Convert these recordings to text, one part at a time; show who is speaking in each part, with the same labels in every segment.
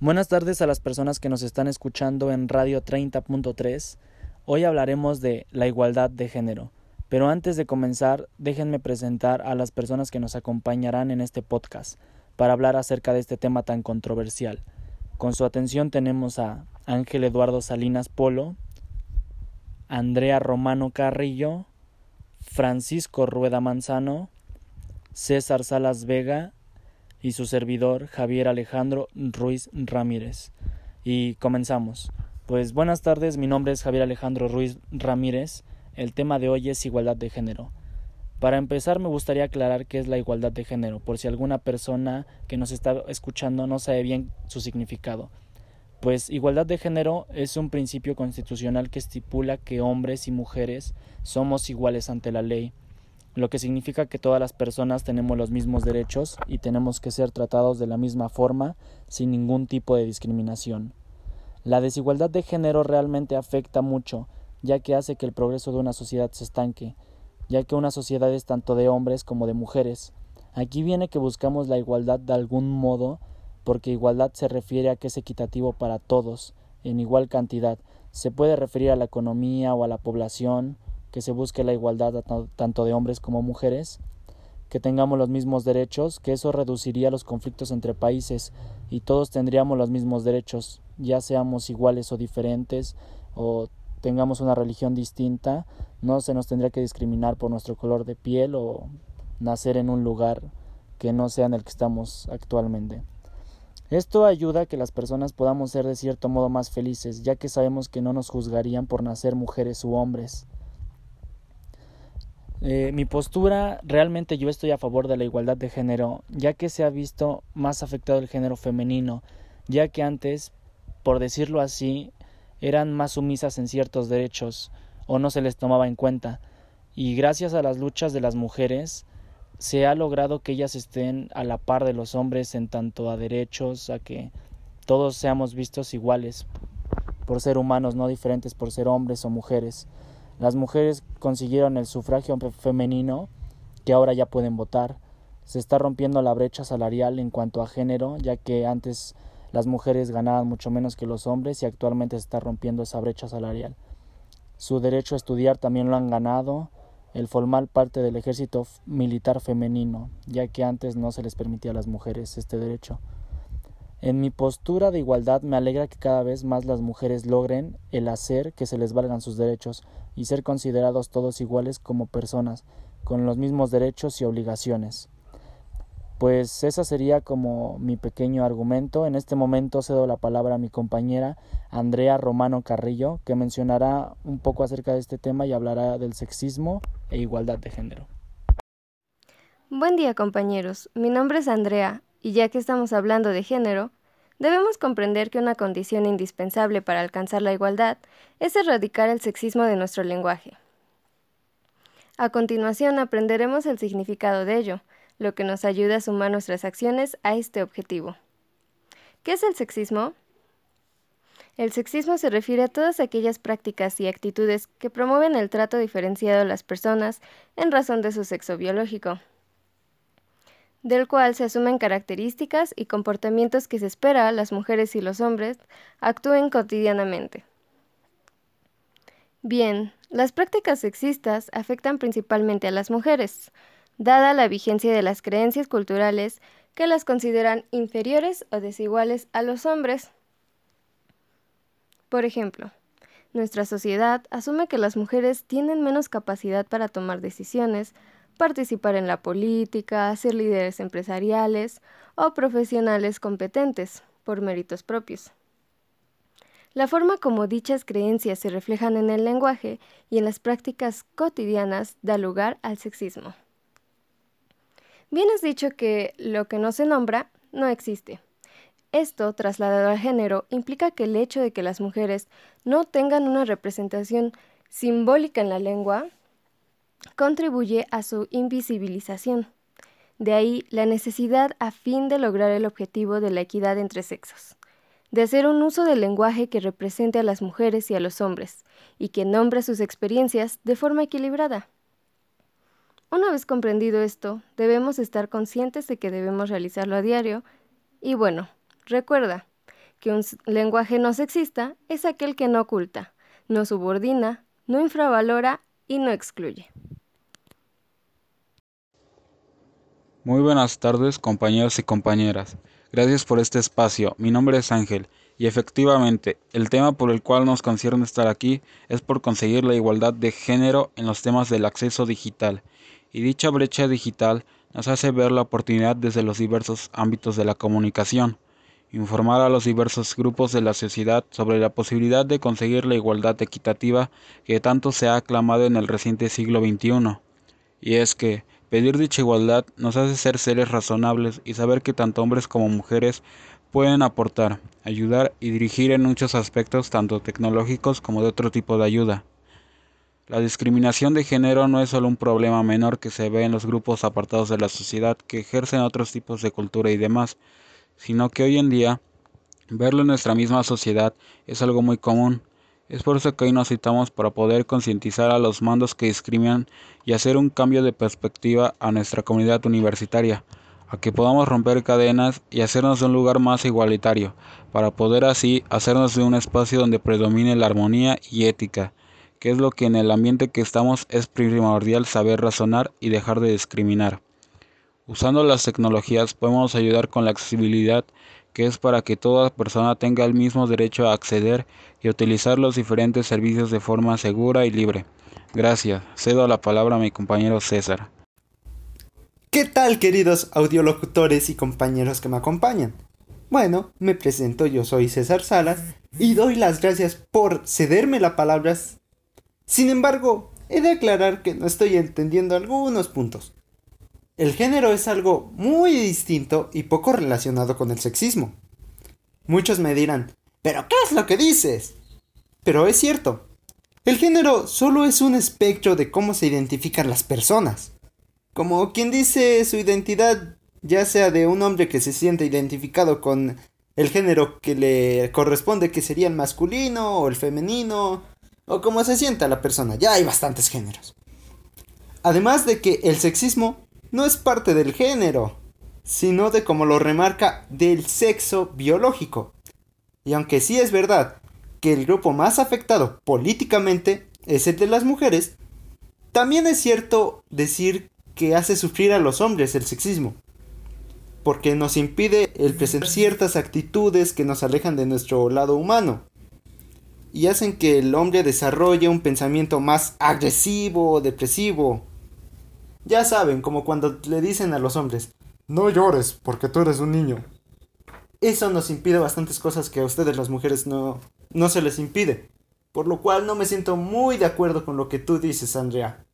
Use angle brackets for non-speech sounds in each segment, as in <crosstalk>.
Speaker 1: Buenas tardes a las personas que nos están escuchando en Radio 30.3. Hoy hablaremos de la igualdad de género. Pero antes de comenzar, déjenme presentar a las personas que nos acompañarán en este podcast para hablar acerca de este tema tan controversial. Con su atención tenemos a Ángel Eduardo Salinas Polo, Andrea Romano Carrillo, Francisco Rueda Manzano, César Salas Vega y su servidor Javier Alejandro Ruiz Ramírez. Y comenzamos. Pues buenas tardes, mi nombre es Javier Alejandro Ruiz Ramírez. El tema de hoy es igualdad de género. Para empezar me gustaría aclarar qué es la igualdad de género, por si alguna persona que nos está escuchando no sabe bien su significado. Pues igualdad de género es un principio constitucional que estipula que hombres y mujeres somos iguales ante la ley lo que significa que todas las personas tenemos los mismos derechos y tenemos que ser tratados de la misma forma sin ningún tipo de discriminación. La desigualdad de género realmente afecta mucho, ya que hace que el progreso de una sociedad se estanque, ya que una sociedad es tanto de hombres como de mujeres. Aquí viene que buscamos la igualdad de algún modo, porque igualdad se refiere a que es equitativo para todos, en igual cantidad. Se puede referir a la economía o a la población, que se busque la igualdad tanto de hombres como mujeres, que tengamos los mismos derechos, que eso reduciría los conflictos entre países y todos tendríamos los mismos derechos, ya seamos iguales o diferentes o tengamos una religión distinta, no se nos tendría que discriminar por nuestro color de piel o nacer en un lugar que no sea en el que estamos actualmente. Esto ayuda a que las personas podamos ser de cierto modo más felices, ya que sabemos que no nos juzgarían por nacer mujeres u hombres. Eh, mi postura, realmente yo estoy a favor de la igualdad de género, ya que se ha visto más afectado el género femenino, ya que antes, por decirlo así, eran más sumisas en ciertos derechos o no se les tomaba en cuenta. Y gracias a las luchas de las mujeres, se ha logrado que ellas estén a la par de los hombres en tanto a derechos, a que todos seamos vistos iguales, por ser humanos, no diferentes por ser hombres o mujeres. Las mujeres consiguieron el sufragio femenino que ahora ya pueden votar. Se está rompiendo la brecha salarial en cuanto a género, ya que antes las mujeres ganaban mucho menos que los hombres y actualmente se está rompiendo esa brecha salarial. Su derecho a estudiar también lo han ganado el formar parte del ejército militar femenino, ya que antes no se les permitía a las mujeres este derecho. En mi postura de igualdad me alegra que cada vez más las mujeres logren el hacer que se les valgan sus derechos y ser considerados todos iguales como personas, con los mismos derechos y obligaciones. Pues esa sería como mi pequeño argumento. En este momento cedo la palabra a mi compañera Andrea Romano Carrillo, que mencionará un poco acerca de este tema y hablará del sexismo e igualdad de género.
Speaker 2: Buen día compañeros, mi nombre es Andrea y ya que estamos hablando de género, debemos comprender que una condición indispensable para alcanzar la igualdad es erradicar el sexismo de nuestro lenguaje. A continuación aprenderemos el significado de ello, lo que nos ayuda a sumar nuestras acciones a este objetivo. ¿Qué es el sexismo? El sexismo se refiere a todas aquellas prácticas y actitudes que promueven el trato diferenciado a las personas en razón de su sexo biológico del cual se asumen características y comportamientos que se espera las mujeres y los hombres actúen cotidianamente. Bien, las prácticas sexistas afectan principalmente a las mujeres, dada la vigencia de las creencias culturales que las consideran inferiores o desiguales a los hombres. Por ejemplo, nuestra sociedad asume que las mujeres tienen menos capacidad para tomar decisiones, participar en la política, ser líderes empresariales o profesionales competentes por méritos propios. La forma como dichas creencias se reflejan en el lenguaje y en las prácticas cotidianas da lugar al sexismo. Bien has dicho que lo que no se nombra no existe. Esto, trasladado al género, implica que el hecho de que las mujeres no tengan una representación simbólica en la lengua contribuye a su invisibilización. De ahí la necesidad a fin de lograr el objetivo de la equidad entre sexos, de hacer un uso del lenguaje que represente a las mujeres y a los hombres, y que nombre sus experiencias de forma equilibrada. Una vez comprendido esto, debemos estar conscientes de que debemos realizarlo a diario, y bueno, recuerda que un lenguaje no sexista es aquel que no oculta, no subordina, no infravalora y no excluye.
Speaker 3: Muy buenas tardes compañeros y compañeras. Gracias por este espacio. Mi nombre es Ángel y efectivamente el tema por el cual nos concierne estar aquí es por conseguir la igualdad de género en los temas del acceso digital. Y dicha brecha digital nos hace ver la oportunidad desde los diversos ámbitos de la comunicación informar a los diversos grupos de la sociedad sobre la posibilidad de conseguir la igualdad equitativa que tanto se ha aclamado en el reciente siglo XXI. Y es que pedir dicha igualdad nos hace ser seres razonables y saber que tanto hombres como mujeres pueden aportar, ayudar y dirigir en muchos aspectos tanto tecnológicos como de otro tipo de ayuda. La discriminación de género no es solo un problema menor que se ve en los grupos apartados de la sociedad que ejercen otros tipos de cultura y demás, sino que hoy en día verlo en nuestra misma sociedad es algo muy común. Es por eso que hoy nos citamos para poder concientizar a los mandos que discriminan y hacer un cambio de perspectiva a nuestra comunidad universitaria, a que podamos romper cadenas y hacernos un lugar más igualitario, para poder así hacernos de un espacio donde predomine la armonía y ética, que es lo que en el ambiente que estamos es primordial saber razonar y dejar de discriminar. Usando las tecnologías podemos ayudar con la accesibilidad que es para que toda persona tenga el mismo derecho a acceder y utilizar los diferentes servicios de forma segura y libre. Gracias. Cedo la palabra a mi compañero César.
Speaker 4: ¿Qué tal queridos audiolocutores y compañeros que me acompañan? Bueno, me presento, yo soy César Salas y doy las gracias por cederme la palabra. Sin embargo, he de aclarar que no estoy entendiendo algunos puntos. El género es algo muy distinto y poco relacionado con el sexismo. Muchos me dirán, ¿pero qué es lo que dices? Pero es cierto. El género solo es un espectro de cómo se identifican las personas. Como quien dice su identidad, ya sea de un hombre que se siente identificado con el género que le corresponde, que sería el masculino o el femenino, o como se sienta la persona, ya hay bastantes géneros. Además de que el sexismo no es parte del género, sino de como lo remarca del sexo biológico. Y aunque sí es verdad que el grupo más afectado políticamente es el de las mujeres, también es cierto decir que hace sufrir a los hombres el sexismo, porque nos impide el presentar ciertas actitudes que nos alejan de nuestro lado humano y hacen que el hombre desarrolle un pensamiento más agresivo o depresivo ya saben, como cuando le dicen a los hombres, no llores porque tú eres un niño. Eso nos impide bastantes cosas que a ustedes las mujeres no, no se les impide. Por lo cual no me siento muy de acuerdo con lo que tú dices, Andrea.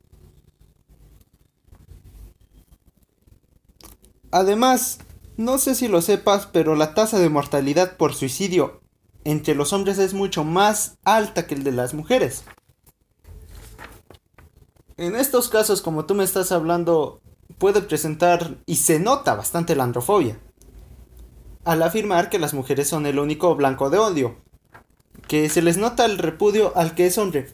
Speaker 4: Además, no sé si lo sepas, pero la tasa de mortalidad por suicidio entre los hombres es mucho más alta que el de las mujeres. En estos casos, como tú me estás hablando, puede presentar y se nota bastante la androfobia. Al afirmar que las mujeres son el único blanco de odio, que se les nota el repudio al que es hombre.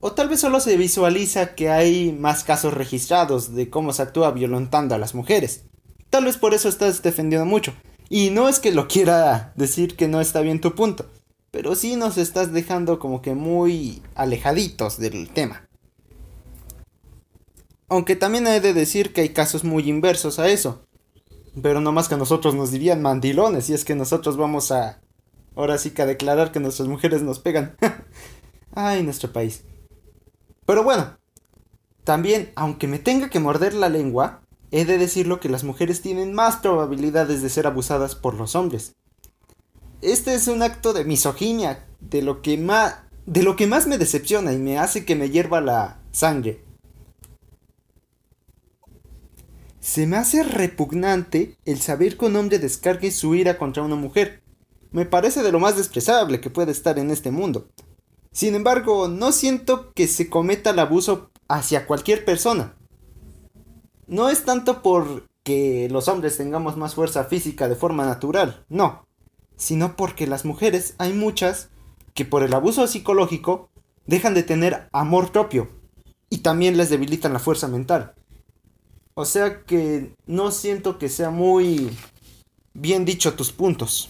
Speaker 4: O tal vez solo se visualiza que hay más casos registrados de cómo se actúa violentando a las mujeres. Tal vez por eso estás defendiendo mucho. Y no es que lo quiera decir que no está bien tu punto, pero sí nos estás dejando como que muy alejaditos del tema. Aunque también he de decir que hay casos muy inversos a eso. Pero no más que a nosotros nos dirían mandilones, y es que nosotros vamos a... Ahora sí que a declarar que nuestras mujeres nos pegan. <laughs> Ay, nuestro país. Pero bueno, también, aunque me tenga que morder la lengua, he de decirlo que las mujeres tienen más probabilidades de ser abusadas por los hombres. Este es un acto de misoginia, de lo que más, de lo que más me decepciona y me hace que me hierva la sangre. Se me hace repugnante el saber que un hombre descargue su ira contra una mujer. Me parece de lo más despreciable que puede estar en este mundo. Sin embargo, no siento que se cometa el abuso hacia cualquier persona. No es tanto porque los hombres tengamos más fuerza física de forma natural, no, sino porque las mujeres hay muchas que por el abuso psicológico dejan de tener amor propio y también les debilitan la fuerza mental. O sea que no siento que sea muy bien dicho tus puntos.